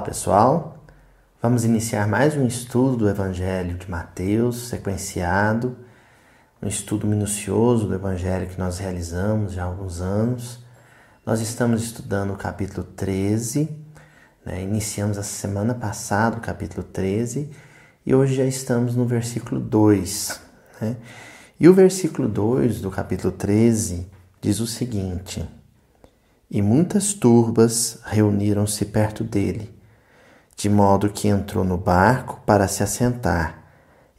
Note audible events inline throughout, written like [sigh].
Olá pessoal, vamos iniciar mais um estudo do Evangelho de Mateus, sequenciado, um estudo minucioso do Evangelho que nós realizamos já há alguns anos. Nós estamos estudando o capítulo 13, né? iniciamos a semana passada o capítulo 13 e hoje já estamos no versículo 2. Né? E o versículo 2 do capítulo 13 diz o seguinte. E muitas turbas reuniram-se perto dele, de modo que entrou no barco para se assentar,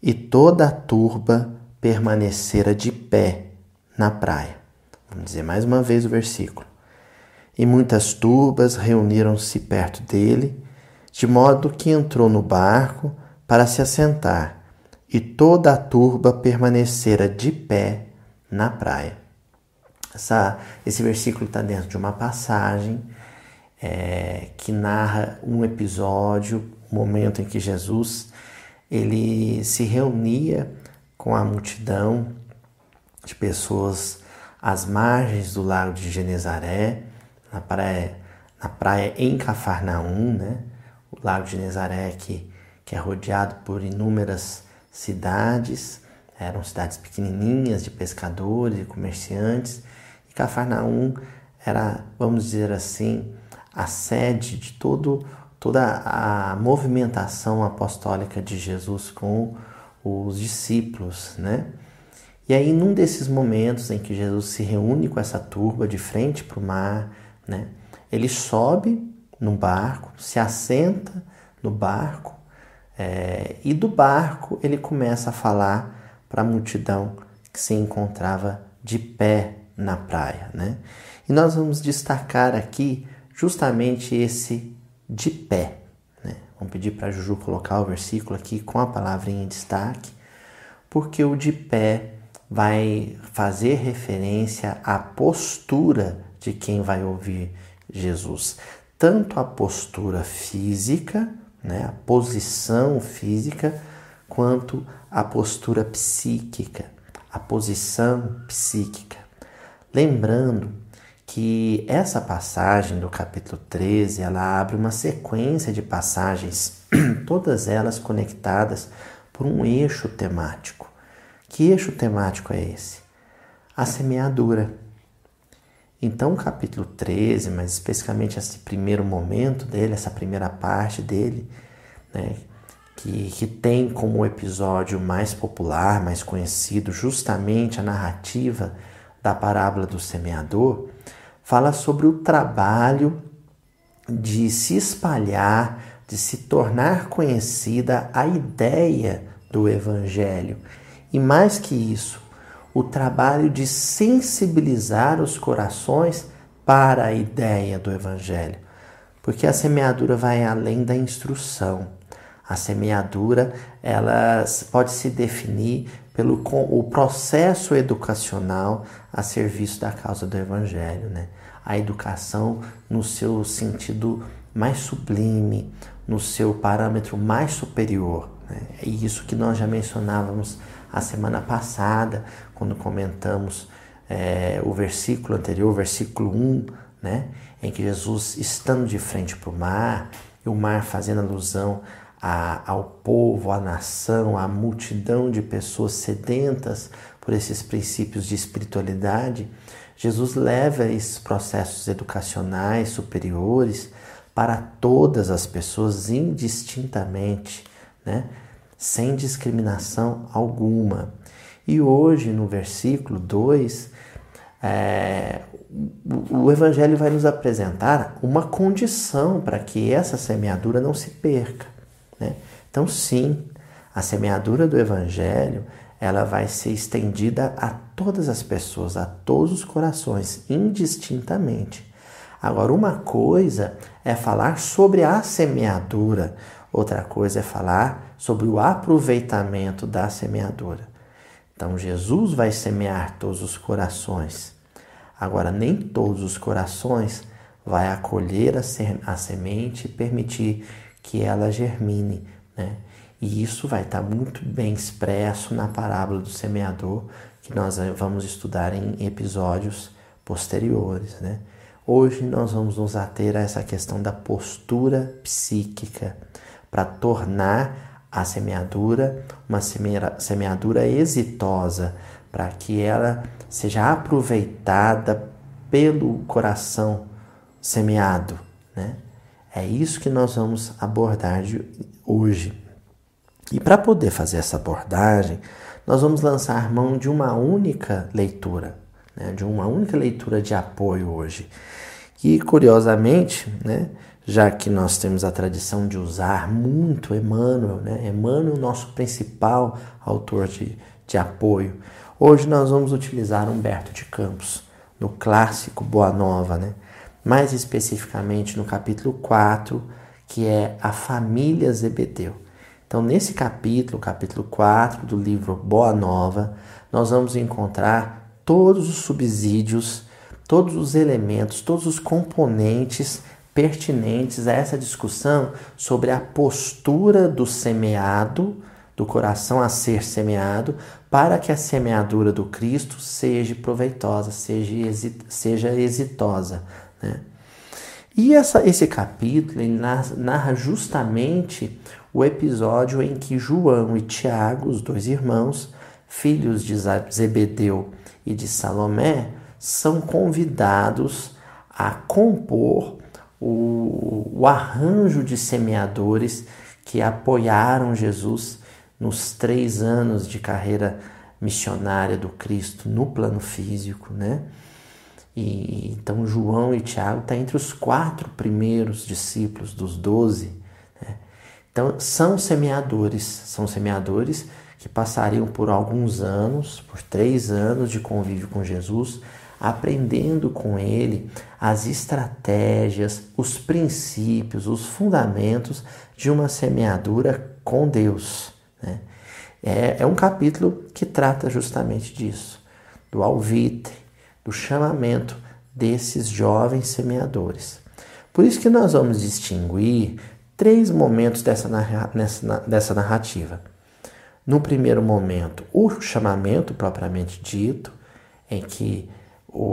e toda a turba permanecera de pé na praia. Vamos dizer mais uma vez o versículo. E muitas turbas reuniram-se perto dele, de modo que entrou no barco para se assentar, e toda a turba permanecera de pé na praia. Essa, esse versículo está dentro de uma passagem é, que narra um episódio, um momento em que Jesus ele se reunia com a multidão de pessoas às margens do lago de Genezaré, na praia, na praia em Cafarnaum, né? o lago de Genezaré que, que é rodeado por inúmeras cidades, eram cidades pequenininhas de pescadores e comerciantes, e Cafarnaum era, vamos dizer assim, a sede de todo, toda a movimentação apostólica de Jesus com os discípulos, né? E aí, num desses momentos em que Jesus se reúne com essa turba de frente para o mar, né? Ele sobe no barco, se assenta no barco é, e do barco ele começa a falar para a multidão que se encontrava de pé na praia, né? E nós vamos destacar aqui justamente esse de pé, né? Vamos pedir para Juju colocar o versículo aqui com a palavra em destaque, porque o de pé vai fazer referência à postura de quem vai ouvir Jesus, tanto a postura física, né, a posição física, quanto a postura psíquica, a posição psíquica. Lembrando que essa passagem do capítulo 13, ela abre uma sequência de passagens, [clears throat] todas elas conectadas por um eixo temático. Que eixo temático é esse? A semeadura. Então, o capítulo 13, mas especificamente esse primeiro momento dele, essa primeira parte dele, né, que, que tem como episódio mais popular, mais conhecido, justamente a narrativa da parábola do semeador, fala sobre o trabalho de se espalhar, de se tornar conhecida a ideia do Evangelho. E mais que isso, o trabalho de sensibilizar os corações para a ideia do Evangelho. Porque a semeadura vai além da instrução. A semeadura ela pode se definir pelo o processo educacional a serviço da causa do Evangelho, né? A educação no seu sentido mais sublime, no seu parâmetro mais superior. Né? É isso que nós já mencionávamos a semana passada, quando comentamos é, o versículo anterior, versículo 1, né? em que Jesus, estando de frente para o mar, e o mar fazendo alusão a, ao povo, à nação, à multidão de pessoas sedentas por esses princípios de espiritualidade, Jesus leva esses processos educacionais superiores para todas as pessoas indistintamente, né? sem discriminação alguma. E hoje, no versículo 2, é, o Evangelho vai nos apresentar uma condição para que essa semeadura não se perca. Né? Então, sim, a semeadura do Evangelho ela vai ser estendida a todas as pessoas, a todos os corações, indistintamente. Agora, uma coisa é falar sobre a semeadura, outra coisa é falar sobre o aproveitamento da semeadura. Então, Jesus vai semear todos os corações. Agora, nem todos os corações vai acolher a, semente e permitir que ela germine, né? E isso vai estar muito bem expresso na parábola do semeador, que nós vamos estudar em episódios posteriores, né? Hoje nós vamos nos ater a essa questão da postura psíquica para tornar a semeadura uma semeadura exitosa, para que ela seja aproveitada pelo coração semeado, né? É isso que nós vamos abordar hoje. E para poder fazer essa abordagem, nós vamos lançar mão de uma única leitura, né? de uma única leitura de apoio hoje. E curiosamente, né? já que nós temos a tradição de usar muito Emmanuel, né? Emmanuel, nosso principal autor de, de apoio, hoje nós vamos utilizar Humberto de Campos, no clássico Boa Nova, né? mais especificamente no capítulo 4, que é a família Zebedeu. Então, nesse capítulo, capítulo 4 do livro Boa Nova, nós vamos encontrar todos os subsídios, todos os elementos, todos os componentes pertinentes a essa discussão sobre a postura do semeado, do coração a ser semeado, para que a semeadura do Cristo seja proveitosa, seja, seja exitosa. Né? E essa, esse capítulo narra justamente o episódio em que João e Tiago, os dois irmãos, filhos de Zebedeu e de Salomé, são convidados a compor o, o arranjo de semeadores que apoiaram Jesus nos três anos de carreira missionária do Cristo no plano físico, né? E, então João e Tiago estão tá entre os quatro primeiros discípulos dos doze. Então são semeadores, são semeadores que passariam por alguns anos, por três anos de convívio com Jesus, aprendendo com ele as estratégias, os princípios, os fundamentos de uma semeadura com Deus. Né? É, é um capítulo que trata justamente disso, do alvitre, do chamamento desses jovens semeadores. Por isso que nós vamos distinguir três momentos dessa, dessa narrativa. No primeiro momento, o chamamento propriamente dito, em que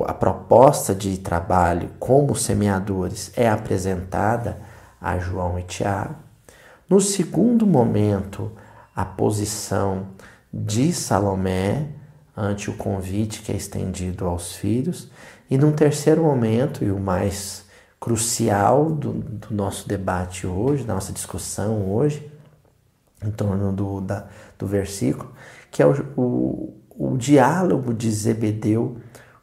a proposta de trabalho como semeadores é apresentada a João e Tiago. No segundo momento, a posição de Salomé ante o convite que é estendido aos filhos. E num terceiro momento, e o mais crucial do, do nosso debate hoje, da nossa discussão hoje, em torno do, da, do versículo, que é o, o, o diálogo de Zebedeu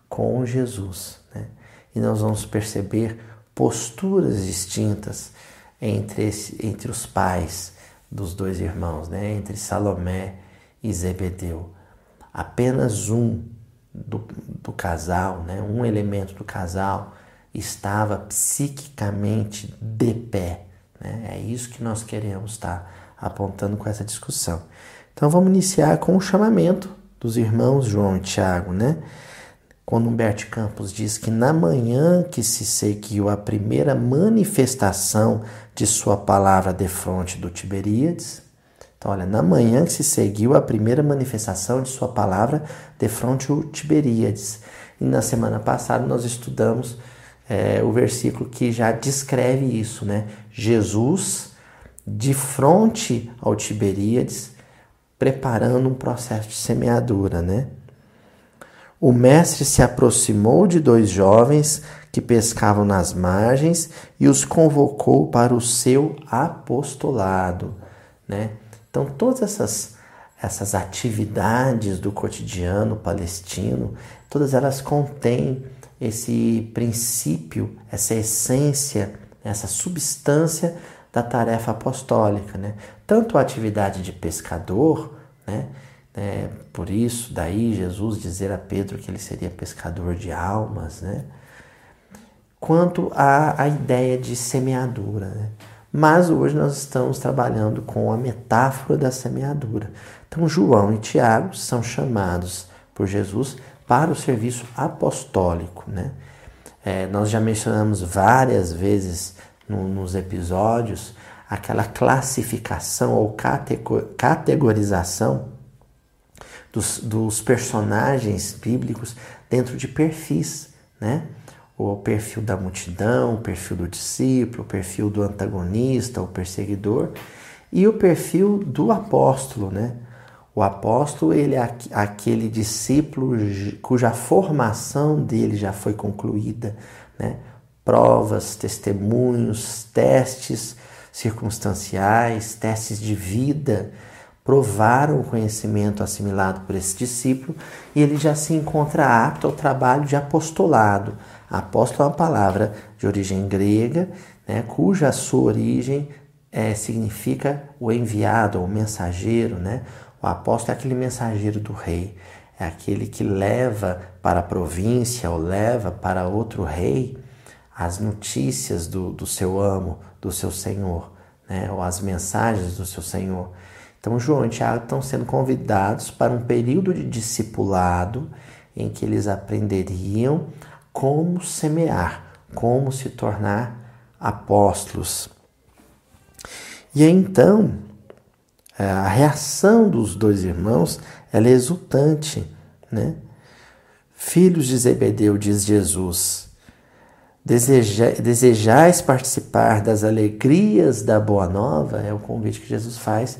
com Jesus. Né? E nós vamos perceber posturas distintas entre, esse, entre os pais dos dois irmãos, né? entre Salomé e Zebedeu apenas um do, do casal, né, um elemento do casal, estava psiquicamente de pé. Né? É isso que nós queremos estar apontando com essa discussão. Então vamos iniciar com o chamamento dos irmãos João e Tiago, né? Quando Humberto Campos diz que na manhã que se seguiu a primeira manifestação de sua palavra de fronte do Tiberíades, então, olha, na manhã que se seguiu a primeira manifestação de sua palavra de fronte ao Tiberíades. E na semana passada nós estudamos é, o versículo que já descreve isso, né? Jesus de frente ao Tiberíades, preparando um processo de semeadura, né? O mestre se aproximou de dois jovens que pescavam nas margens e os convocou para o seu apostolado, né? Então, todas essas, essas atividades do cotidiano palestino, todas elas contêm esse princípio, essa essência, essa substância da tarefa apostólica. Né? Tanto a atividade de pescador, né? É, por isso, daí Jesus dizer a Pedro que ele seria pescador de almas, né? quanto a, a ideia de semeadura. Né? Mas hoje nós estamos trabalhando com a metáfora da semeadura. Então, João e Tiago são chamados por Jesus para o serviço apostólico. Né? É, nós já mencionamos várias vezes no, nos episódios aquela classificação ou categorização dos, dos personagens bíblicos dentro de perfis. Né? o perfil da multidão, o perfil do discípulo, o perfil do antagonista, o perseguidor, e o perfil do apóstolo, né? O apóstolo, ele é aquele discípulo cuja formação dele já foi concluída, né? Provas, testemunhos, testes circunstanciais, testes de vida, provaram o conhecimento assimilado por esse discípulo e ele já se encontra apto ao trabalho de apostolado. Apóstolo é uma palavra de origem grega, né, cuja sua origem é, significa o enviado, o mensageiro. Né? O apóstolo é aquele mensageiro do rei, é aquele que leva para a província ou leva para outro rei as notícias do, do seu amo, do seu senhor, né? ou as mensagens do seu senhor. Então, João e Tiago estão sendo convidados para um período de discipulado em que eles aprenderiam como semear, como se tornar apóstolos. E então, a reação dos dois irmãos ela é exultante, né? Filhos de Zebedeu, diz Jesus, Deseja, desejais participar das alegrias da boa nova? É o convite que Jesus faz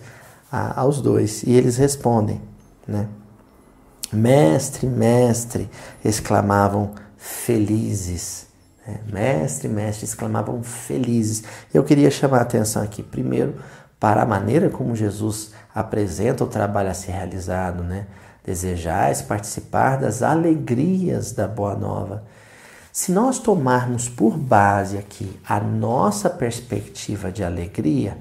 a, aos dois. E eles respondem, né? Mestre, mestre, exclamavam felizes. Né? Mestre, mestre, exclamavam felizes. Eu queria chamar a atenção aqui, primeiro, para a maneira como Jesus apresenta o trabalho a ser realizado, né? Desejais participar das alegrias da boa nova. Se nós tomarmos por base aqui a nossa perspectiva de alegria,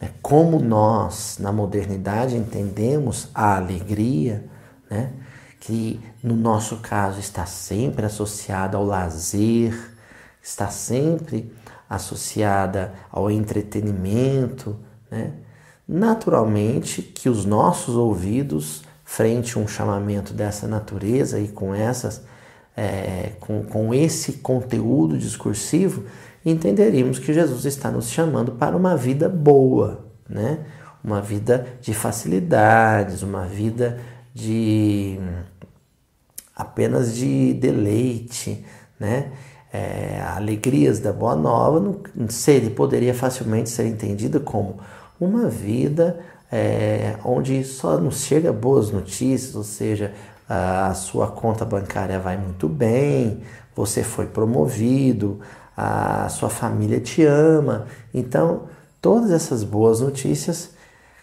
né, como nós na modernidade entendemos a alegria, né, que no nosso caso está sempre associada ao lazer, está sempre associada ao entretenimento, né? naturalmente que os nossos ouvidos, frente a um chamamento dessa natureza e com essas é, com, com esse conteúdo discursivo, entenderíamos que Jesus está nos chamando para uma vida boa, né? uma vida de facilidades, uma vida de apenas de deleite, né? É, alegrias da boa nova não seria, poderia facilmente ser entendida como uma vida é, onde só nos chega boas notícias, ou seja, a sua conta bancária vai muito bem, você foi promovido, a sua família te ama. Então, todas essas boas notícias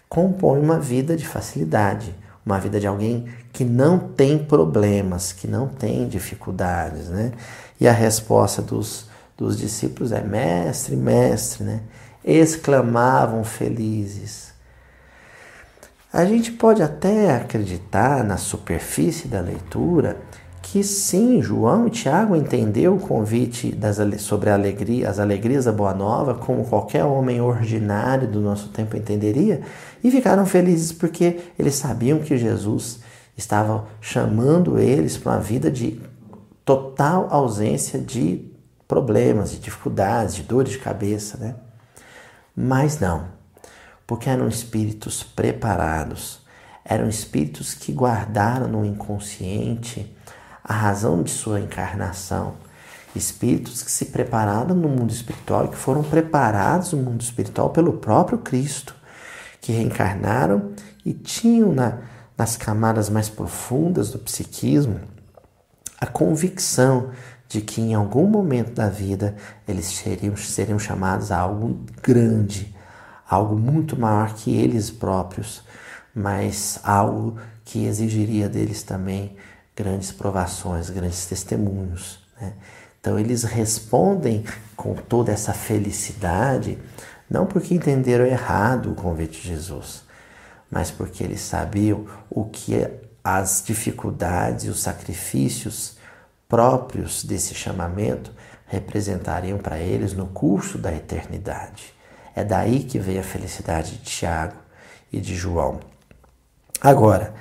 compõem uma vida de facilidade, uma vida de alguém que não tem problemas, que não tem dificuldades, né? E a resposta dos, dos discípulos é: Mestre, mestre, né? Exclamavam felizes. A gente pode até acreditar na superfície da leitura que sim, João e Tiago entendeu o convite das, sobre a alegria, as alegrias da Boa Nova, como qualquer homem ordinário do nosso tempo entenderia, e ficaram felizes porque eles sabiam que Jesus estava chamando eles para uma vida de total ausência de problemas, de dificuldades, de dores de cabeça, né? Mas não porque eram espíritos preparados, eram espíritos que guardaram no inconsciente a razão de sua encarnação, espíritos que se prepararam no mundo espiritual e que foram preparados no mundo espiritual pelo próprio Cristo, que reencarnaram e tinham na, nas camadas mais profundas do psiquismo a convicção de que em algum momento da vida eles seriam, seriam chamados a algo grande, algo muito maior que eles próprios, mas algo que exigiria deles também grandes provações, grandes testemunhos. Né? Então eles respondem com toda essa felicidade, não porque entenderam errado o convite de Jesus, mas porque eles sabiam o que as dificuldades e os sacrifícios próprios desse chamamento representariam para eles no curso da eternidade. É daí que veio a felicidade de Tiago e de João. Agora,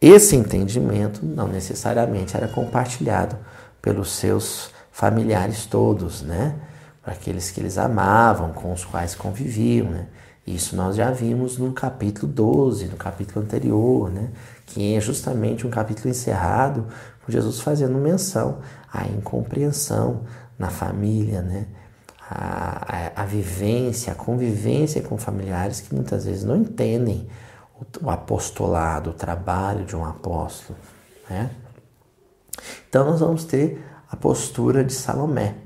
esse entendimento não necessariamente era compartilhado pelos seus familiares todos, né? Para aqueles que eles amavam, com os quais conviviam, né? Isso nós já vimos no capítulo 12, no capítulo anterior, né? Que é justamente um capítulo encerrado Jesus fazendo menção à incompreensão na família, né? A, a, a, vivência, a convivência com familiares que muitas vezes não entendem o, o apostolado, o trabalho de um apóstolo. Né? Então nós vamos ter a postura de Salomé,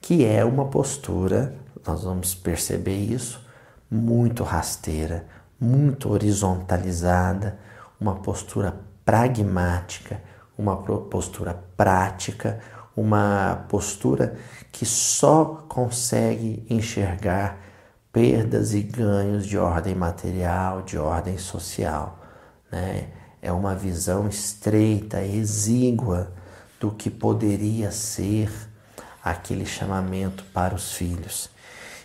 que é uma postura, nós vamos perceber isso, muito rasteira, muito horizontalizada, uma postura pragmática, uma postura prática, uma postura que só consegue enxergar perdas e ganhos de ordem material, de ordem social. Né? É uma visão estreita, exígua do que poderia ser aquele chamamento para os filhos.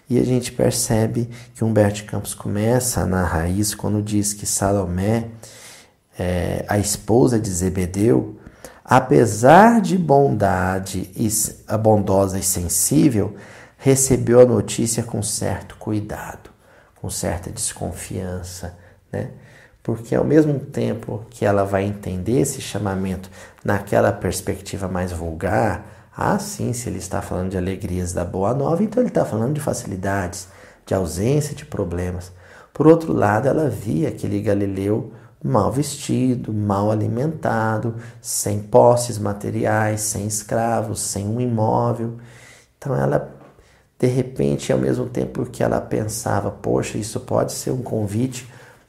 E a gente percebe que Humberto Campos começa na raiz quando diz que Salomé, é, a esposa de Zebedeu, apesar de bondade e bondosa e sensível, recebeu a notícia com certo cuidado, com certa desconfiança, né? Porque ao mesmo tempo que ela vai entender esse chamamento naquela perspectiva mais vulgar, ah, sim, se ele está falando de alegrias da boa nova, então ele está falando de facilidades, de ausência de problemas. Por outro lado, ela via aquele Galileu mal vestido, mal alimentado, sem posses materiais, sem escravos, sem um imóvel. Então ela, de repente, ao mesmo tempo que ela pensava, poxa, isso pode ser um convite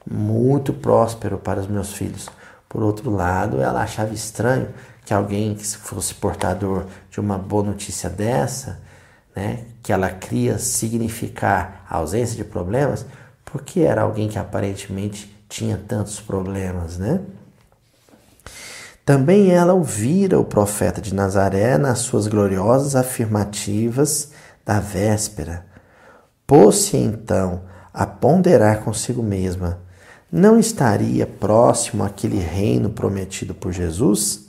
muito próspero para os meus filhos. Por outro lado, ela achava estranho que alguém que fosse portador de uma boa notícia dessa, né, que ela cria significar a ausência de problemas, porque era alguém que aparentemente tinha tantos problemas, né? Também ela ouvira o profeta de Nazaré nas suas gloriosas afirmativas da véspera. Pôs-se então a ponderar consigo mesma: não estaria próximo aquele reino prometido por Jesus?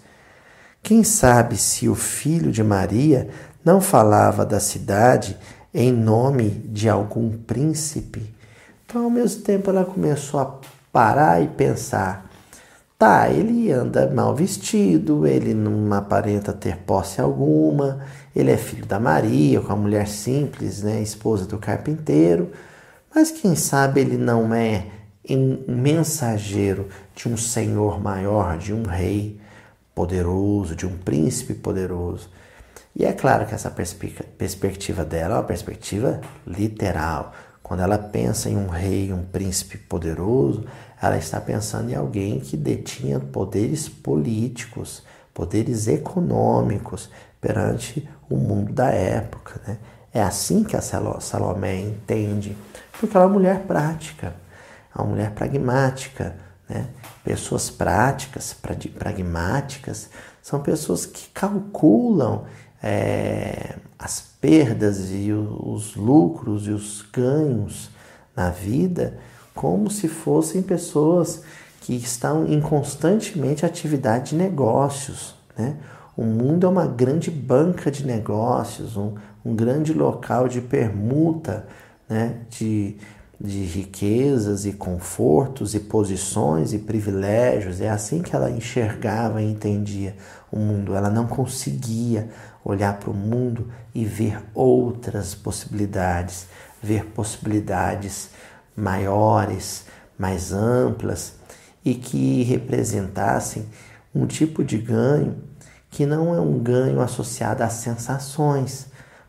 Quem sabe se o filho de Maria não falava da cidade em nome de algum príncipe? Então, ao mesmo tempo, ela começou a parar e pensar: tá, ele anda mal vestido, ele não aparenta ter posse alguma, ele é filho da Maria, com a mulher simples, né, esposa do carpinteiro, mas quem sabe ele não é um mensageiro de um senhor maior, de um rei poderoso, de um príncipe poderoso. E é claro que essa perspectiva dela é uma perspectiva literal. Quando ela pensa em um rei, um príncipe poderoso, ela está pensando em alguém que detinha poderes políticos, poderes econômicos perante o mundo da época. Né? É assim que a Salomé entende, porque ela é uma mulher prática, é uma mulher pragmática. Né? Pessoas práticas, pragmáticas, são pessoas que calculam é, as perdas e os lucros e os ganhos na vida como se fossem pessoas que estão em constantemente atividade de negócios. Né? O mundo é uma grande banca de negócios, um, um grande local de permuta né? de, de riquezas e confortos e posições e privilégios. É assim que ela enxergava e entendia o mundo. Ela não conseguia olhar para o mundo e ver outras possibilidades, ver possibilidades maiores, mais amplas e que representassem um tipo de ganho que não é um ganho associado a sensações,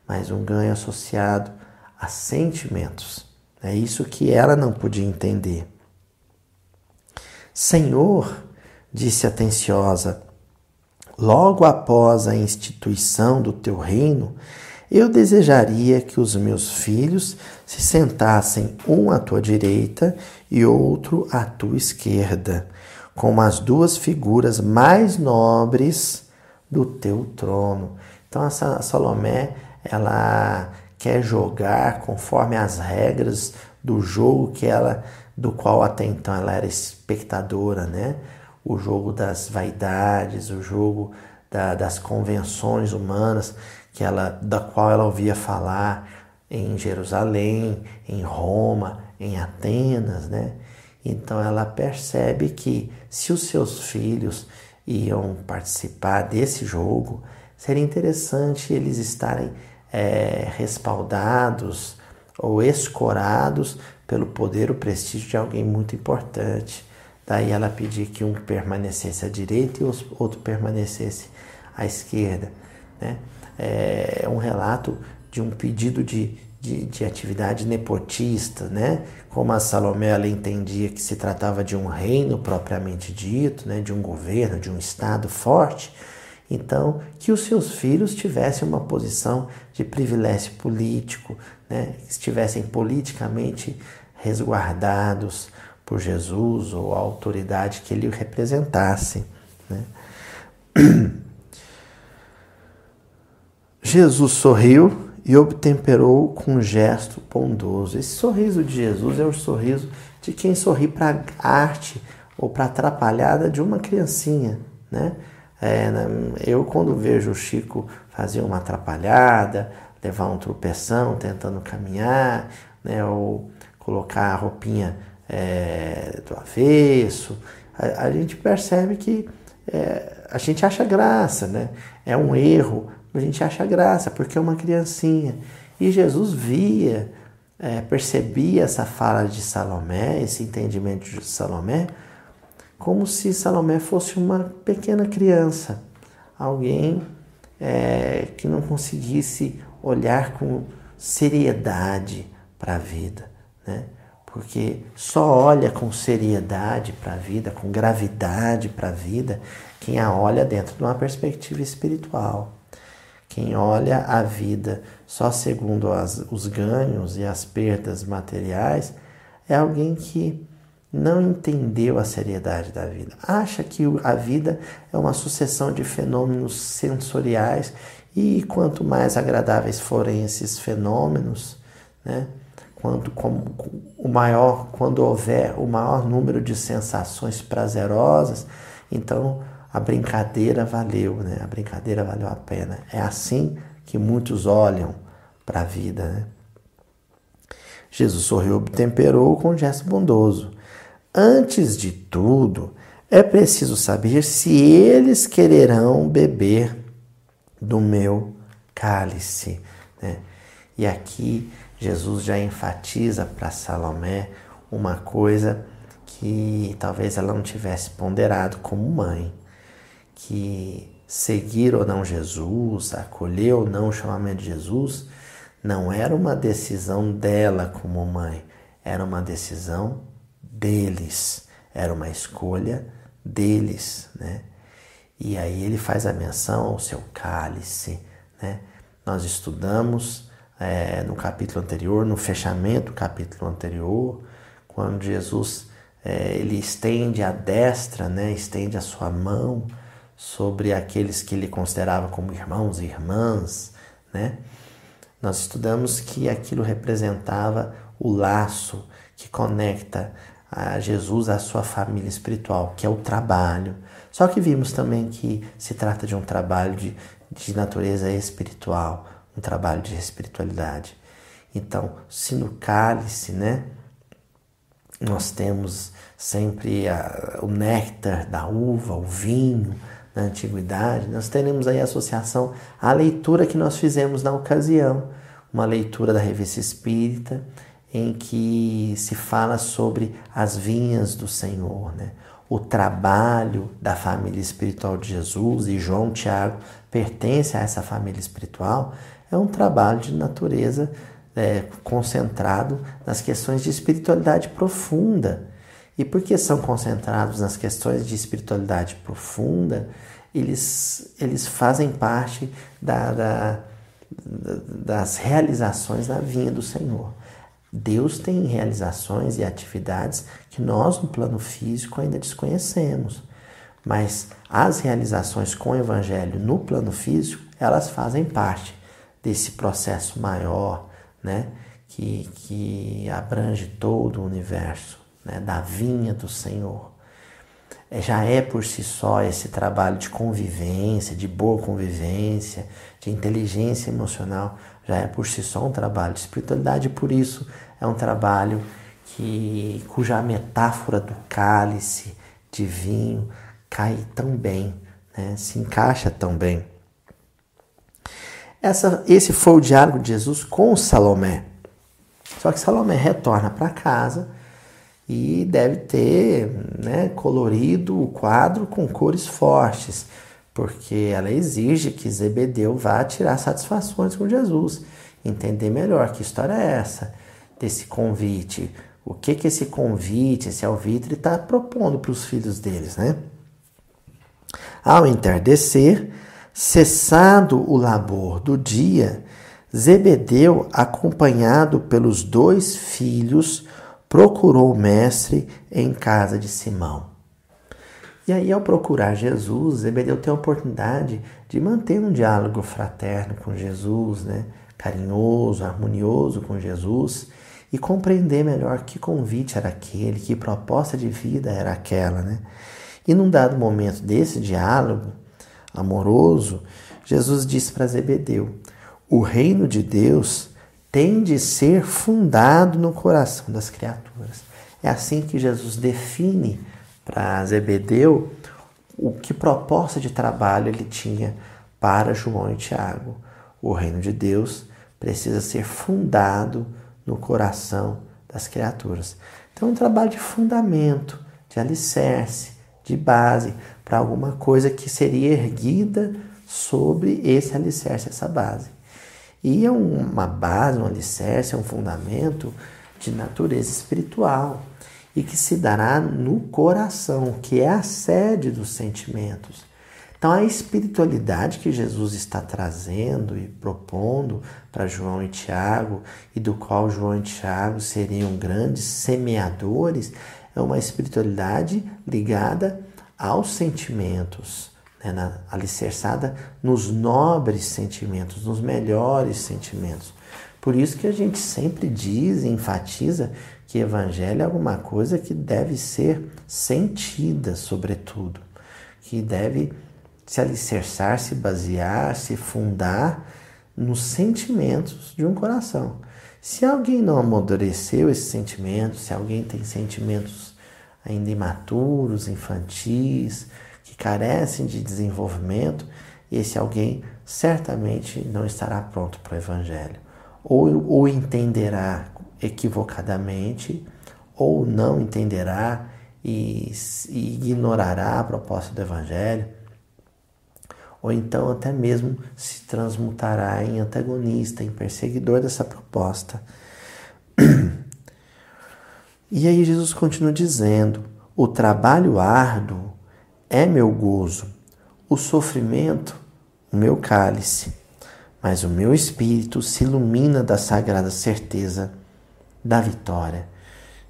mas um ganho associado a sentimentos. É isso que ela não podia entender. Senhor, disse atenciosa, logo após a instituição do teu reino, eu desejaria que os meus filhos se sentassem um à tua direita e outro à tua esquerda, como as duas figuras mais nobres do teu trono. Então, essa Salomé, ela quer jogar conforme as regras do jogo que ela do qual até então ela era espectadora, né? O jogo das vaidades, o jogo da, das convenções humanas que ela da qual ela ouvia falar em Jerusalém, em Roma, em Atenas, né? Então ela percebe que se os seus filhos iam participar desse jogo, seria interessante eles estarem é, respaldados ou escorados pelo poder ou prestígio de alguém muito importante. Daí ela pedir que um permanecesse à direita e o outro permanecesse à esquerda. Né? É um relato de um pedido de, de, de, atividade nepotista, né? Como a Salomé ela entendia que se tratava de um reino propriamente dito, né? De um governo, de um estado forte, então que os seus filhos tivessem uma posição de privilégio político, né? Estivessem politicamente resguardados por Jesus ou a autoridade que ele representasse, né? [clears throat] Jesus sorriu e obtemperou com um gesto bondoso. Esse sorriso de Jesus é o sorriso de quem sorri para a arte ou para a atrapalhada de uma criancinha, né? É, eu, quando vejo o Chico fazer uma atrapalhada, levar um tropeção tentando caminhar, né, ou colocar a roupinha é, do avesso, a, a, gente percebe que é, a gente acha graça, né? É um erro, a gente acha graça, porque é uma criancinha. E Jesus via, é, percebia essa fala de Salomé, esse entendimento de Salomé, como se Salomé fosse uma pequena criança, alguém é, que não conseguisse olhar com seriedade para a vida, né? Porque só olha com seriedade para a vida, com gravidade para a vida, quem a olha dentro de uma perspectiva espiritual. Quem olha a vida só segundo as, os ganhos e as perdas materiais é alguém que não entendeu a seriedade da vida. Acha que a vida é uma sucessão de fenômenos sensoriais e quanto mais agradáveis forem esses fenômenos, né, como, o maior, quando houver o maior número de sensações prazerosas, então a brincadeira valeu, né? A brincadeira valeu a pena. É assim que muitos olham para a vida, né? Jesus sorriu, temperou com um gesto bondoso. Antes de tudo, é preciso saber se eles quererão beber do meu cálice. Né? E aqui Jesus já enfatiza para Salomé uma coisa que talvez ela não tivesse ponderado como mãe que seguir ou não Jesus, acolher ou não o chamamento de Jesus, não era uma decisão dela como mãe, era uma decisão deles, era uma escolha deles, né? E aí ele faz a menção ao seu cálice, né? Nós estudamos é, no capítulo anterior, no fechamento do capítulo anterior, quando Jesus é, ele estende a destra, né? Estende a sua mão sobre aqueles que ele considerava como irmãos e irmãs, né? Nós estudamos que aquilo representava o laço que conecta a Jesus à sua família espiritual, que é o trabalho. Só que vimos também que se trata de um trabalho de, de natureza espiritual, um trabalho de espiritualidade. Então, se no cálice, né, nós temos sempre a, o néctar da uva, o vinho, na antiguidade, nós teremos aí associação à leitura que nós fizemos na ocasião, uma leitura da revista espírita, em que se fala sobre as vinhas do Senhor, né? o trabalho da família espiritual de Jesus, e João Tiago pertence a essa família espiritual, é um trabalho de natureza é, concentrado nas questões de espiritualidade profunda e porque são concentrados nas questões de espiritualidade profunda, eles, eles fazem parte da, da, das realizações da vinha do Senhor. Deus tem realizações e atividades que nós, no plano físico, ainda desconhecemos. Mas as realizações com o Evangelho no plano físico, elas fazem parte desse processo maior, né? que, que abrange todo o universo né, da vinha do Senhor. É, já é por si só esse trabalho de convivência, de boa convivência, de inteligência emocional, já é por si só um trabalho de espiritualidade, por isso é um trabalho que cuja metáfora do cálice de vinho cai tão bem, né? se encaixa tão bem. Essa, esse foi o diálogo de Jesus com Salomé. Só que Salomé retorna para casa e deve ter né, colorido o quadro com cores fortes, porque ela exige que Zebedeu vá tirar satisfações com Jesus, entender melhor que história é essa desse convite, o que que esse convite, esse alvitre está propondo para os filhos deles, né? Ao entardecer, cessado o labor do dia, Zebedeu, acompanhado pelos dois filhos, procurou o mestre em casa de Simão. E aí, ao procurar Jesus, Zebedeu tem a oportunidade de manter um diálogo fraterno com Jesus, né? carinhoso, harmonioso com Jesus e compreender melhor que convite era aquele, que proposta de vida era aquela. Né? E num dado momento desse diálogo amoroso, Jesus disse para Zebedeu: O reino de Deus tem de ser fundado no coração das criaturas. É assim que Jesus define para Zebedeu o que proposta de trabalho ele tinha para João e Tiago. O reino de Deus precisa ser fundado no coração das criaturas. Então, é um trabalho de fundamento, de alicerce, de base para alguma coisa que seria erguida sobre esse alicerce, essa base. E é uma base, um alicerce, é um fundamento de natureza espiritual e que se dará no coração, que é a sede dos sentimentos. Então, a espiritualidade que Jesus está trazendo e propondo para João e Tiago, e do qual João e Tiago seriam grandes semeadores, é uma espiritualidade ligada aos sentimentos né, alicerçada nos nobres sentimentos, nos melhores sentimentos. Por isso que a gente sempre diz e enfatiza que evangelho é alguma coisa que deve ser sentida, sobretudo, que deve se alicerçar, se basear, se fundar nos sentimentos de um coração. Se alguém não amadureceu esses sentimentos, se alguém tem sentimentos ainda imaturos, infantis, carecem de desenvolvimento, esse alguém certamente não estará pronto para o Evangelho. Ou, ou entenderá equivocadamente, ou não entenderá e, e ignorará a proposta do Evangelho, ou então até mesmo se transmutará em antagonista, em perseguidor dessa proposta. [clears throat] E aí Jesus continua dizendo: o trabalho árduo é meu gozo, o sofrimento, o meu cálice, mas o meu espírito se ilumina da sagrada certeza da vitória.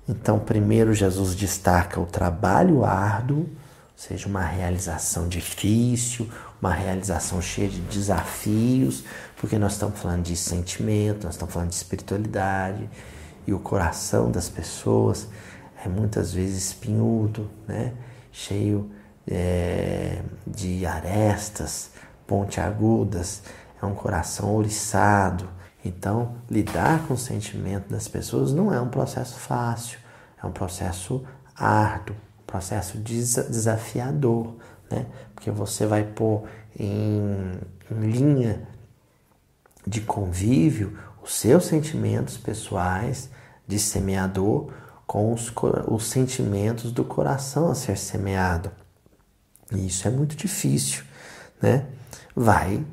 Então, primeiro, Jesus destaca o trabalho árduo, ou seja, uma realização difícil, uma realização cheia de desafios, porque nós estamos falando de sentimento, nós estamos falando de espiritualidade, e o coração das pessoas é muitas vezes espinhudo, né? cheio é, de arestas pontiagudas, é um coração ouriçado. Então, lidar com o sentimento das pessoas não é um processo fácil, é um processo árduo, um processo desafiador, né? porque você vai pôr em, em linha de convívio os seus sentimentos pessoais de semeador com os, os sentimentos do coração a ser semeado. E isso é muito difícil, né? Vai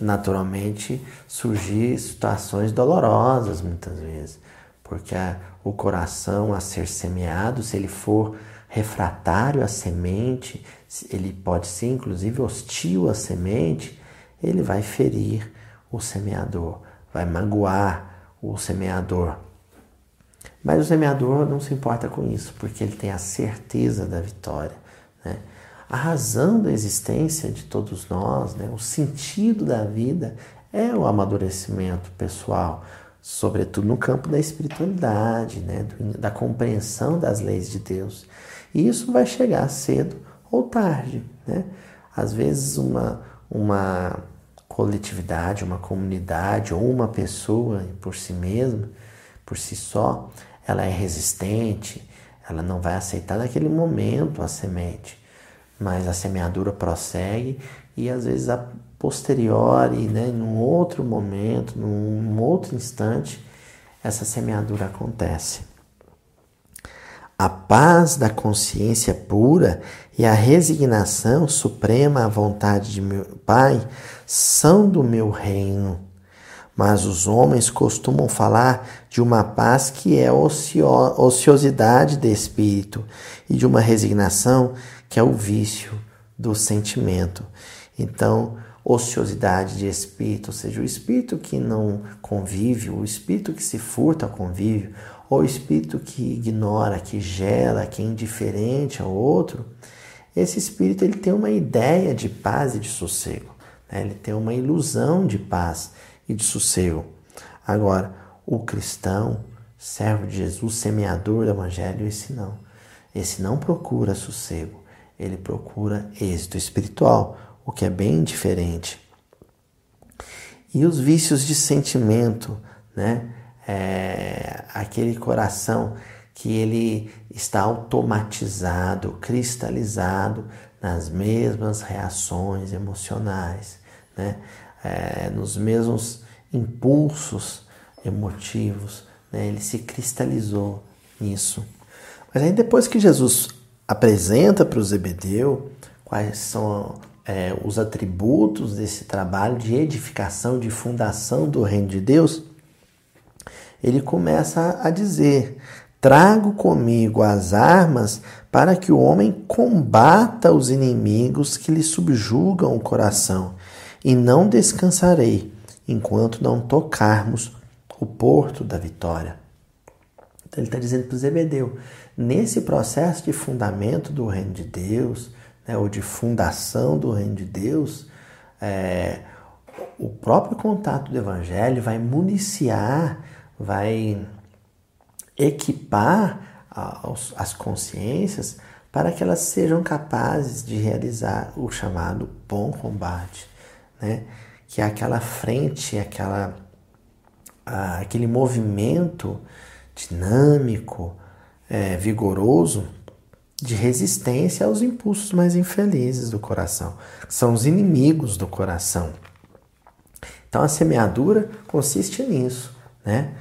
naturalmente surgir situações dolorosas muitas vezes, porque a, o coração a ser semeado, se ele for refratário à semente, ele pode ser inclusive hostil à semente, ele vai ferir o semeador, vai magoar o semeador. Mas o semeador não se importa com isso, porque ele tem a certeza da vitória. Né? A razão da existência de todos nós, né, o sentido da vida é o amadurecimento pessoal, sobretudo no campo da espiritualidade, né, da compreensão das leis de Deus. E isso vai chegar cedo ou tarde. Né? Às vezes, uma, uma coletividade, uma comunidade ou uma pessoa por si mesma, por si só, ela é resistente, ela não vai aceitar naquele momento a semente mas a semeadura prossegue e às vezes a posteriori, né, num outro momento, num outro instante, essa semeadura acontece. A paz da consciência pura e a resignação suprema à vontade de meu Pai são do meu reino. Mas os homens costumam falar de uma paz que é ocio ociosidade de espírito e de uma resignação que é o vício do sentimento. Então, ociosidade de espírito, ou seja, o espírito que não convive, o espírito que se furta ao convívio, ou o espírito que ignora, que gela, que é indiferente ao outro, esse espírito ele tem uma ideia de paz e de sossego, né? ele tem uma ilusão de paz e de sossego. Agora, o cristão, servo de Jesus, semeador do evangelho, esse não. Esse não procura sossego, ele procura êxito espiritual, o que é bem diferente. E os vícios de sentimento, né? É, aquele coração que ele está automatizado, cristalizado nas mesmas reações emocionais, né? É, nos mesmos impulsos emotivos, né? ele se cristalizou nisso. Mas aí depois que Jesus apresenta para o Zebedeu quais são é, os atributos desse trabalho de edificação, de fundação do reino de Deus, ele começa a dizer: Trago comigo as armas para que o homem combata os inimigos que lhe subjugam o coração, e não descansarei enquanto não tocarmos o porto da vitória. Então ele está dizendo para o Zebedeu: nesse processo de fundamento do reino de Deus, né, ou de fundação do reino de Deus, é, o próprio contato do Evangelho vai municiar, vai equipar as consciências para que elas sejam capazes de realizar o chamado bom combate, né? que é aquela frente, aquela, aquele movimento dinâmico, é, vigoroso de resistência aos impulsos mais infelizes do coração, são os inimigos do coração. Então a semeadura consiste nisso, né?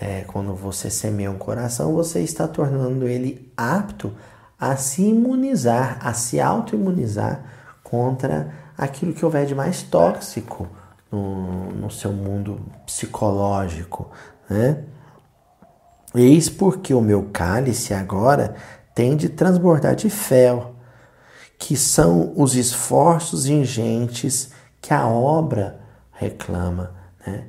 É, quando você semeia um coração, você está tornando ele apto a se imunizar, a se auto-imunizar contra aquilo que houver de mais tóxico no, no seu mundo psicológico, né? Eis porque o meu cálice agora tem de transbordar de fel, que são os esforços ingentes que a obra reclama. Né?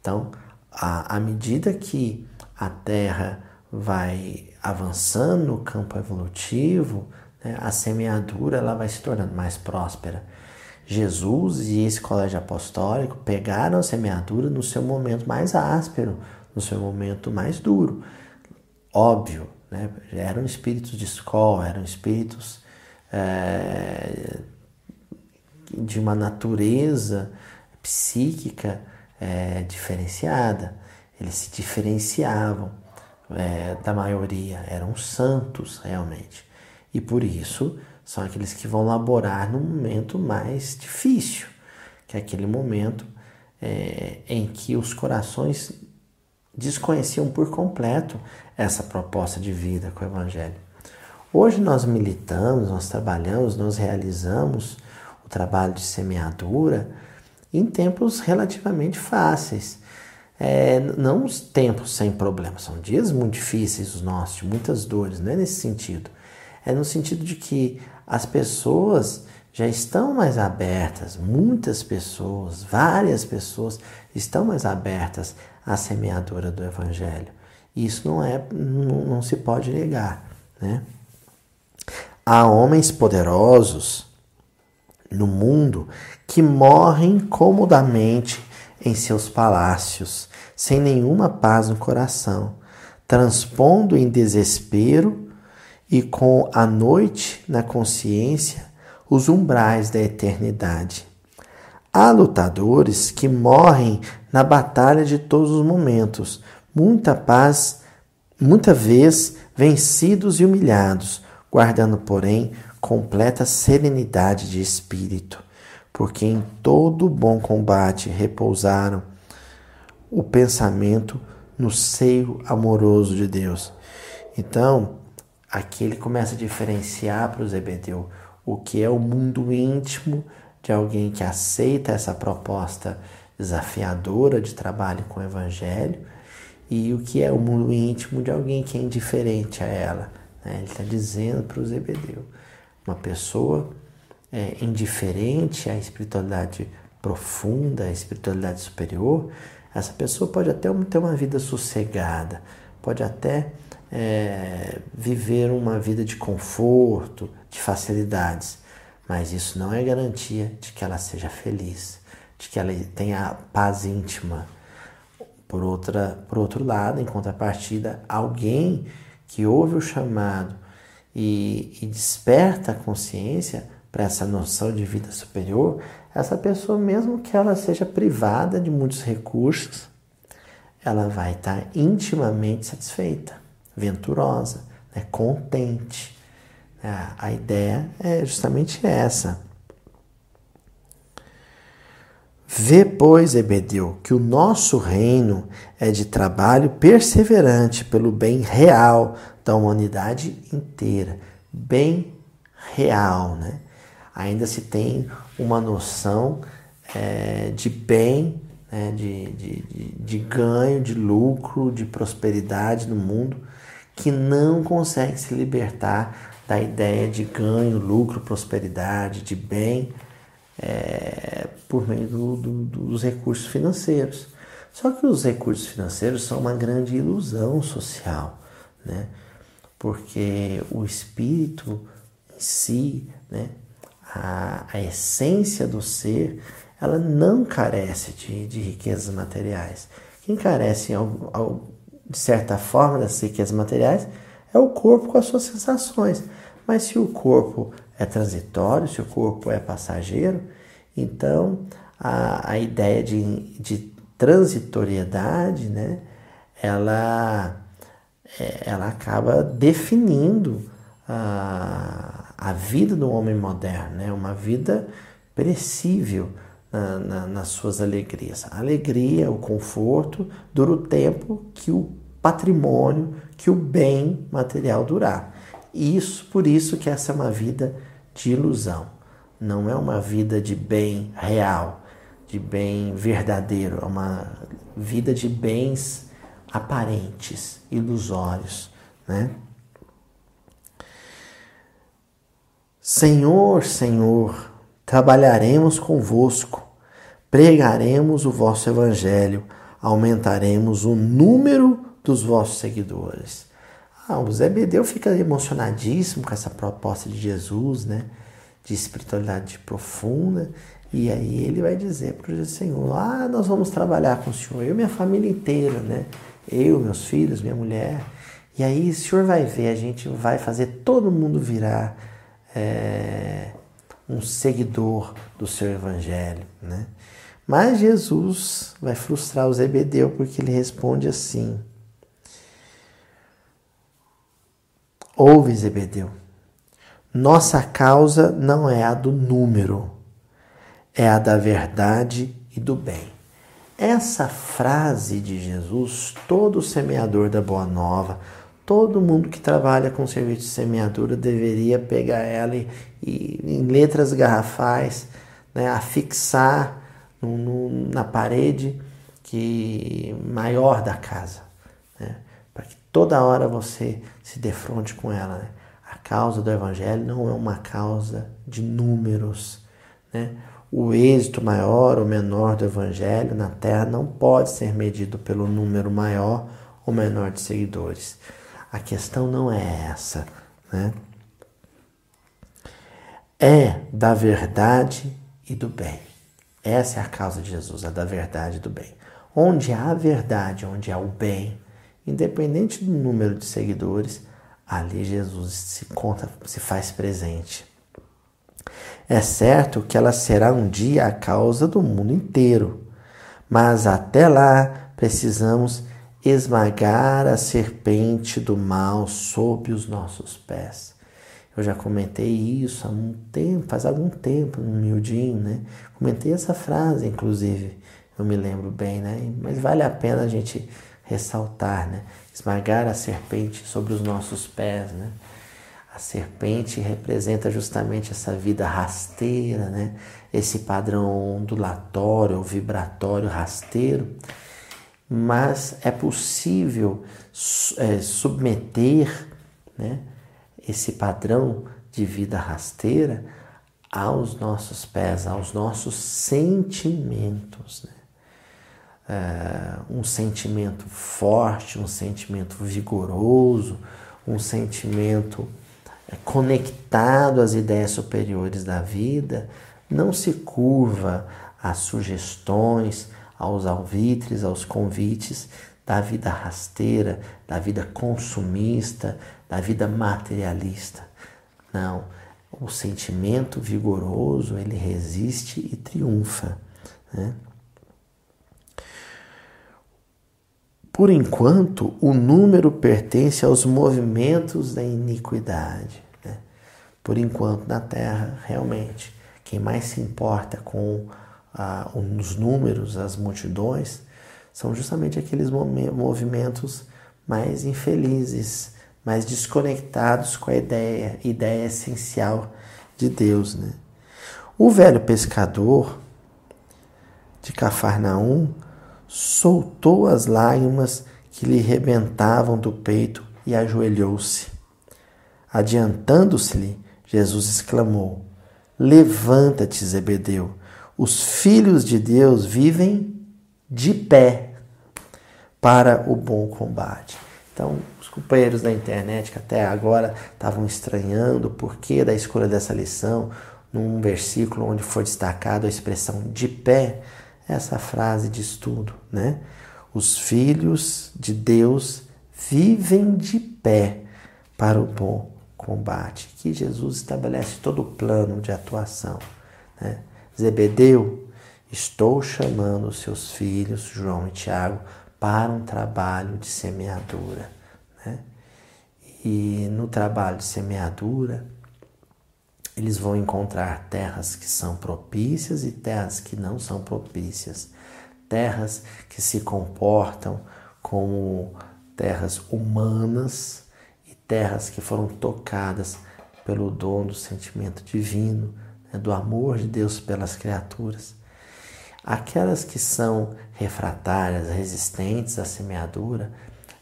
Então, à, medida que a Terra vai avançando no campo evolutivo, né, a semeadura ela vai se tornando mais próspera. Jesus e esse colégio apostólico pegaram a semeadura no seu momento mais áspero, no seu momento mais duro. Óbvio, né? eram espíritos de escola, eram espíritos é, de uma natureza psíquica é, diferenciada. Eles se diferenciavam é, da maioria, eram santos realmente. E por isso são aqueles que vão laborar no momento mais difícil, que é aquele momento é, em que os corações desconheciam por completo essa proposta de vida com o Evangelho. Hoje nós militamos, nós trabalhamos, nós realizamos o trabalho de semeadura em tempos relativamente fáceis. É, não os tempos sem problemas, são dias muito difíceis os nossos, de muitas dores, não é nesse sentido. É no sentido de que as pessoas já estão mais abertas, muitas pessoas, várias pessoas estão mais abertas à semeadura do Evangelho. Isso não é, não, não se pode negar, né? Há homens poderosos no mundo que morrem comodamente em seus palácios, sem nenhuma paz no coração, transpondo em desespero e com a noite na consciência os umbrais da eternidade. Há lutadores que morrem na batalha de todos os momentos, muita paz, muita vez vencidos e humilhados, guardando, porém, completa serenidade de espírito, porque em todo bom combate repousaram o pensamento no seio amoroso de Deus. Então, aqui ele começa a diferenciar para o Zebedeu o que é o mundo íntimo de alguém que aceita essa proposta desafiadora de trabalho com o Evangelho e o que é o mundo íntimo de alguém que é indiferente a ela. Né? Ele está dizendo para o Zebedeu, uma pessoa é, indiferente à espiritualidade profunda, à espiritualidade superior, essa pessoa pode até ter uma vida sossegada, pode até é, viver uma vida de conforto, de facilidades, mas isso não é garantia de que ela seja feliz, de que ela tenha paz íntima. Por, outra, por outro lado, em contrapartida, alguém que ouve o chamado e, e desperta a consciência para essa noção de vida superior, essa pessoa, mesmo que ela seja privada de muitos recursos, ela vai estar intimamente satisfeita, venturosa, né, contente. A ideia é justamente essa. Vê, pois, Ebedeu, que o nosso reino é de trabalho perseverante pelo bem real da humanidade inteira. Bem real, né? Ainda se tem uma noção é, de bem, né? de, de, de, de ganho, de lucro, de prosperidade no mundo, que não consegue se libertar da ideia de ganho, lucro, prosperidade, de bem é, por meio do, do, dos recursos financeiros. Só que os recursos financeiros são uma grande ilusão social, né? porque o espírito em si, né? a, a essência do ser, ela não carece de, de riquezas materiais. Quem carece ao, ao, de certa forma das riquezas materiais é o corpo com as suas sensações. Mas se o corpo é transitório, se o corpo é passageiro, então a, a ideia de, de transitoriedade, né, ela, é, ela acaba definindo a, a vida do homem moderno, né, uma vida perecível na, na, nas suas alegrias. A alegria, o conforto, dura o tempo que o patrimônio, que o bem material durar. Isso, por isso que essa é uma vida de ilusão não é uma vida de bem real, de bem verdadeiro, é uma vida de bens aparentes, ilusórios, né? Senhor, Senhor, trabalharemos convosco, pregaremos o vosso evangelho, aumentaremos o número dos vossos seguidores. Ah, o Zebedeu fica emocionadíssimo com essa proposta de Jesus, né? de espiritualidade profunda. E aí ele vai dizer para o Senhor: Ah, nós vamos trabalhar com o Senhor, eu e minha família inteira, né? Eu, meus filhos, minha mulher. E aí o Senhor vai ver, a gente vai fazer todo mundo virar é, um seguidor do seu evangelho, né? Mas Jesus vai frustrar o Zebedeu porque ele responde assim: Ouve, Zebedeu nossa causa não é a do número, é a da verdade e do bem. Essa frase de Jesus, todo semeador da Boa Nova, todo mundo que trabalha com serviço de semeadura deveria pegar ela e, e em letras garrafais, né, afixar no, no, na parede que maior da casa, né, para que toda hora você se defronte com ela. Né? A causa do Evangelho não é uma causa de números. Né? O êxito maior ou menor do Evangelho na Terra não pode ser medido pelo número maior ou menor de seguidores. A questão não é essa. Né? É da verdade e do bem. Essa é a causa de Jesus, a da verdade e do bem. Onde há verdade, onde há o bem, independente do número de seguidores, ali Jesus se conta, se faz presente. É certo que ela será um dia a causa do mundo inteiro, mas até lá precisamos esmagar a serpente do mal sob os nossos pés. Eu já comentei isso há um tempo, faz algum tempo, no miudinho, né? Comentei essa frase, inclusive, eu me lembro bem, né? Mas vale a pena a gente ressaltar, né? Esmagar a serpente sobre os nossos pés, né? A serpente representa justamente essa vida rasteira, né? Esse padrão ondulatório, vibratório, rasteiro. Mas é possível é, submeter, né? esse padrão de vida rasteira aos nossos pés, aos nossos sentimentos. Né? É, um sentimento forte, um sentimento vigoroso, um sentimento é, conectado às ideias superiores da vida, não se curva às sugestões, aos alvitres, aos convites da vida rasteira, da vida consumista, da vida materialista. Não, o sentimento vigoroso ele resiste e triunfa. Né? Por enquanto, o número pertence aos movimentos da iniquidade. Né? Por enquanto, na Terra, realmente, quem mais se importa com ah, os números, as multidões, são justamente aqueles movimentos mais infelizes, mais desconectados com a ideia, ideia essencial de Deus. Né? O velho pescador de Cafarnaum soltou as lágrimas que lhe rebentavam do peito e ajoelhou-se. Adiantando-se-lhe, Jesus exclamou: Levanta-te, Zebedeu. Os filhos de Deus vivem de pé para o bom combate. Então, os companheiros da internet que até agora estavam estranhando o porquê da escolha dessa lição, num versículo onde foi destacado a expressão de pé, essa frase de estudo, né? Os filhos de Deus vivem de pé para o bom combate. Que Jesus estabelece todo o plano de atuação. Né? Zebedeu Estou chamando os seus filhos, João e Tiago, para um trabalho de semeadura. Né? E no trabalho de semeadura, eles vão encontrar terras que são propícias e terras que não são propícias. Terras que se comportam como terras humanas e terras que foram tocadas pelo dom do sentimento divino, né, do amor de Deus pelas criaturas. Aquelas que são refratárias, resistentes à semeadura,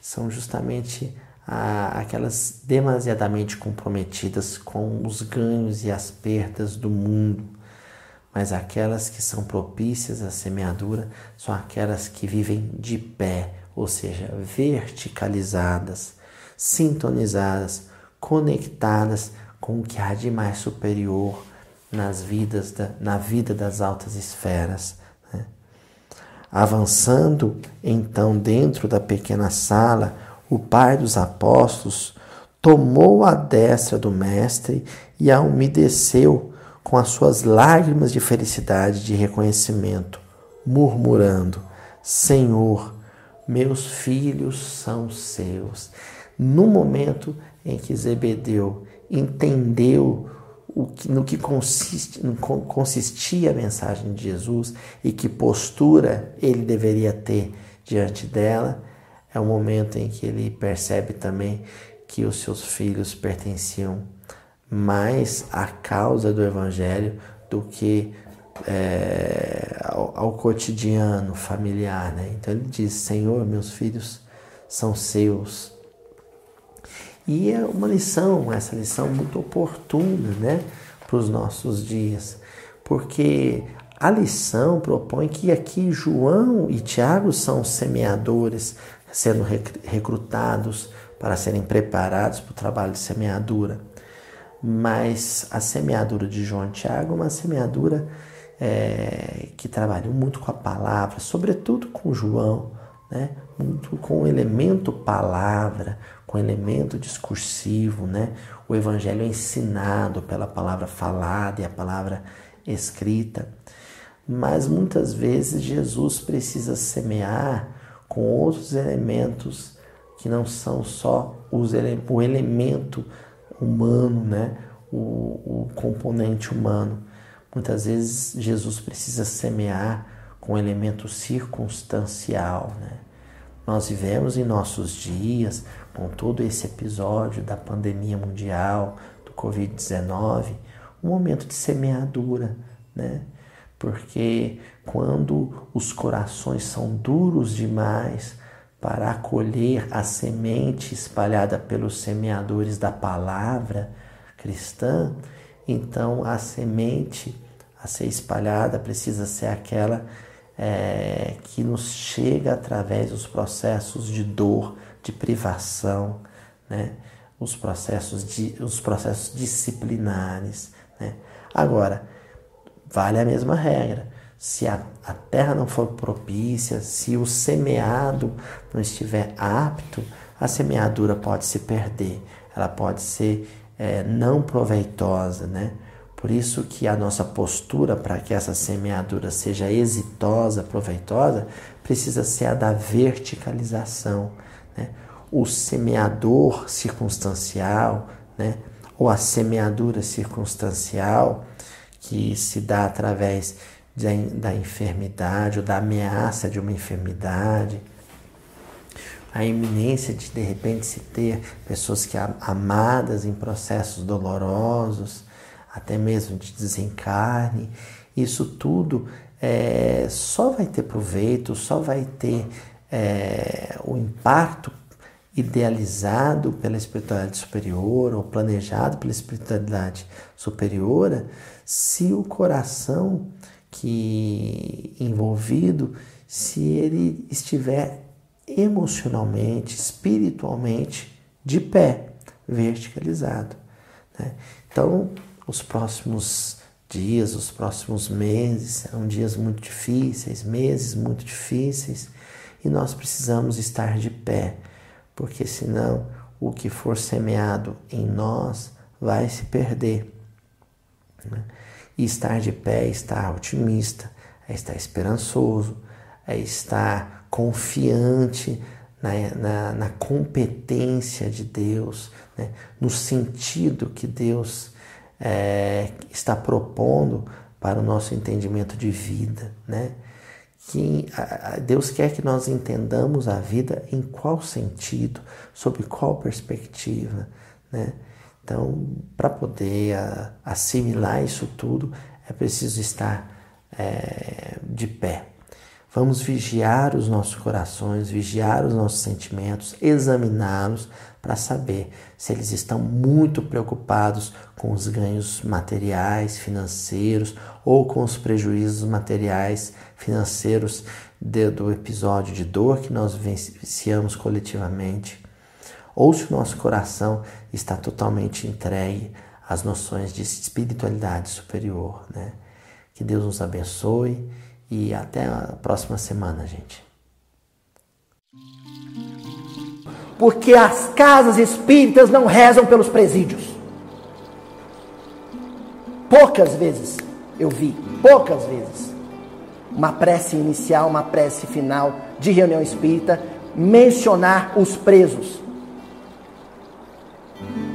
são justamente aquelas demasiadamente comprometidas com os ganhos e as perdas do mundo. Mas aquelas que são propícias à semeadura são aquelas que vivem de pé, ou seja, verticalizadas, sintonizadas, conectadas com o que há de mais superior nas vidas da, na vida das altas esferas. Avançando então dentro da pequena sala, o pai dos apóstolos tomou a destra do mestre e a umedeceu com as suas lágrimas de felicidade de reconhecimento, murmurando: Senhor, meus filhos são seus. No momento em que Zebedeu entendeu o que, no que consiste, no, consistia a mensagem de Jesus e que postura ele deveria ter diante dela, é o momento em que ele percebe também que os seus filhos pertenciam mais à causa do Evangelho do que é, ao, ao, cotidiano familiar. Né? Então ele diz: Senhor, meus filhos são seus. E é uma lição, essa lição muito oportuna né, para os nossos dias, porque a lição propõe que aqui João e Tiago são semeadores, sendo recrutados para serem preparados para o trabalho de semeadura. Mas a semeadura de João Tiago é uma semeadura é, que trabalhou muito com a palavra, sobretudo com João, né? muito com o elemento palavra, com elemento discursivo, né? O evangelho é ensinado pela palavra falada e a palavra escrita. Mas muitas vezes Jesus precisa semear com outros elementos que não são só os ele o elemento, humano, né? O, o componente humano. Muitas vezes Jesus precisa semear com elemento circunstancial, né? Nós vivemos em nossos dias, com todo esse episódio da pandemia mundial, do Covid-19, um momento de semeadura, né? Porque quando os corações são duros demais para acolher a semente espalhada pelos semeadores da palavra cristã, então a semente a ser espalhada precisa ser aquela é, que nos chega através dos processos de dor, de privação, né? os, processos de, os processos disciplinares. Né? Agora, vale a mesma regra. Se a, a terra não for propícia, se o semeado não estiver apto, a semeadura pode se perder, ela pode ser é, não proveitosa, né? Por isso que a nossa postura para que essa semeadura seja exitosa, proveitosa, precisa ser a da verticalização. Né? O semeador circunstancial, né? ou a semeadura circunstancial, que se dá através de, da enfermidade ou da ameaça de uma enfermidade, a iminência de de repente se ter pessoas que amadas em processos dolorosos, até mesmo de desencarne, isso tudo é, só vai ter proveito, só vai ter é, o impacto idealizado pela espiritualidade superior ou planejado pela espiritualidade superior se o coração que envolvido, se ele estiver emocionalmente, espiritualmente de pé, verticalizado. Né? Então, os próximos dias, os próximos meses serão dias muito difíceis, meses muito difíceis, e nós precisamos estar de pé, porque senão o que for semeado em nós vai se perder. Né? E estar de pé é estar otimista, é estar esperançoso, é estar confiante na, na, na competência de Deus, né? no sentido que Deus é, está propondo para o nosso entendimento de vida, né? Que Deus quer que nós entendamos a vida em qual sentido, sob qual perspectiva, né? Então, para poder assimilar isso tudo, é preciso estar é, de pé. Vamos vigiar os nossos corações, vigiar os nossos sentimentos, examiná-los para saber se eles estão muito preocupados com os ganhos materiais, financeiros ou com os prejuízos materiais, financeiros de, do episódio de dor que nós vivenciamos coletivamente, ou se o nosso coração está totalmente entregue às noções de espiritualidade superior, né? Que Deus nos abençoe e até a próxima semana, gente. porque as casas espíritas não rezam pelos presídios. Poucas vezes eu vi, poucas vezes, uma prece inicial, uma prece final de reunião espírita mencionar os presos. Thank you.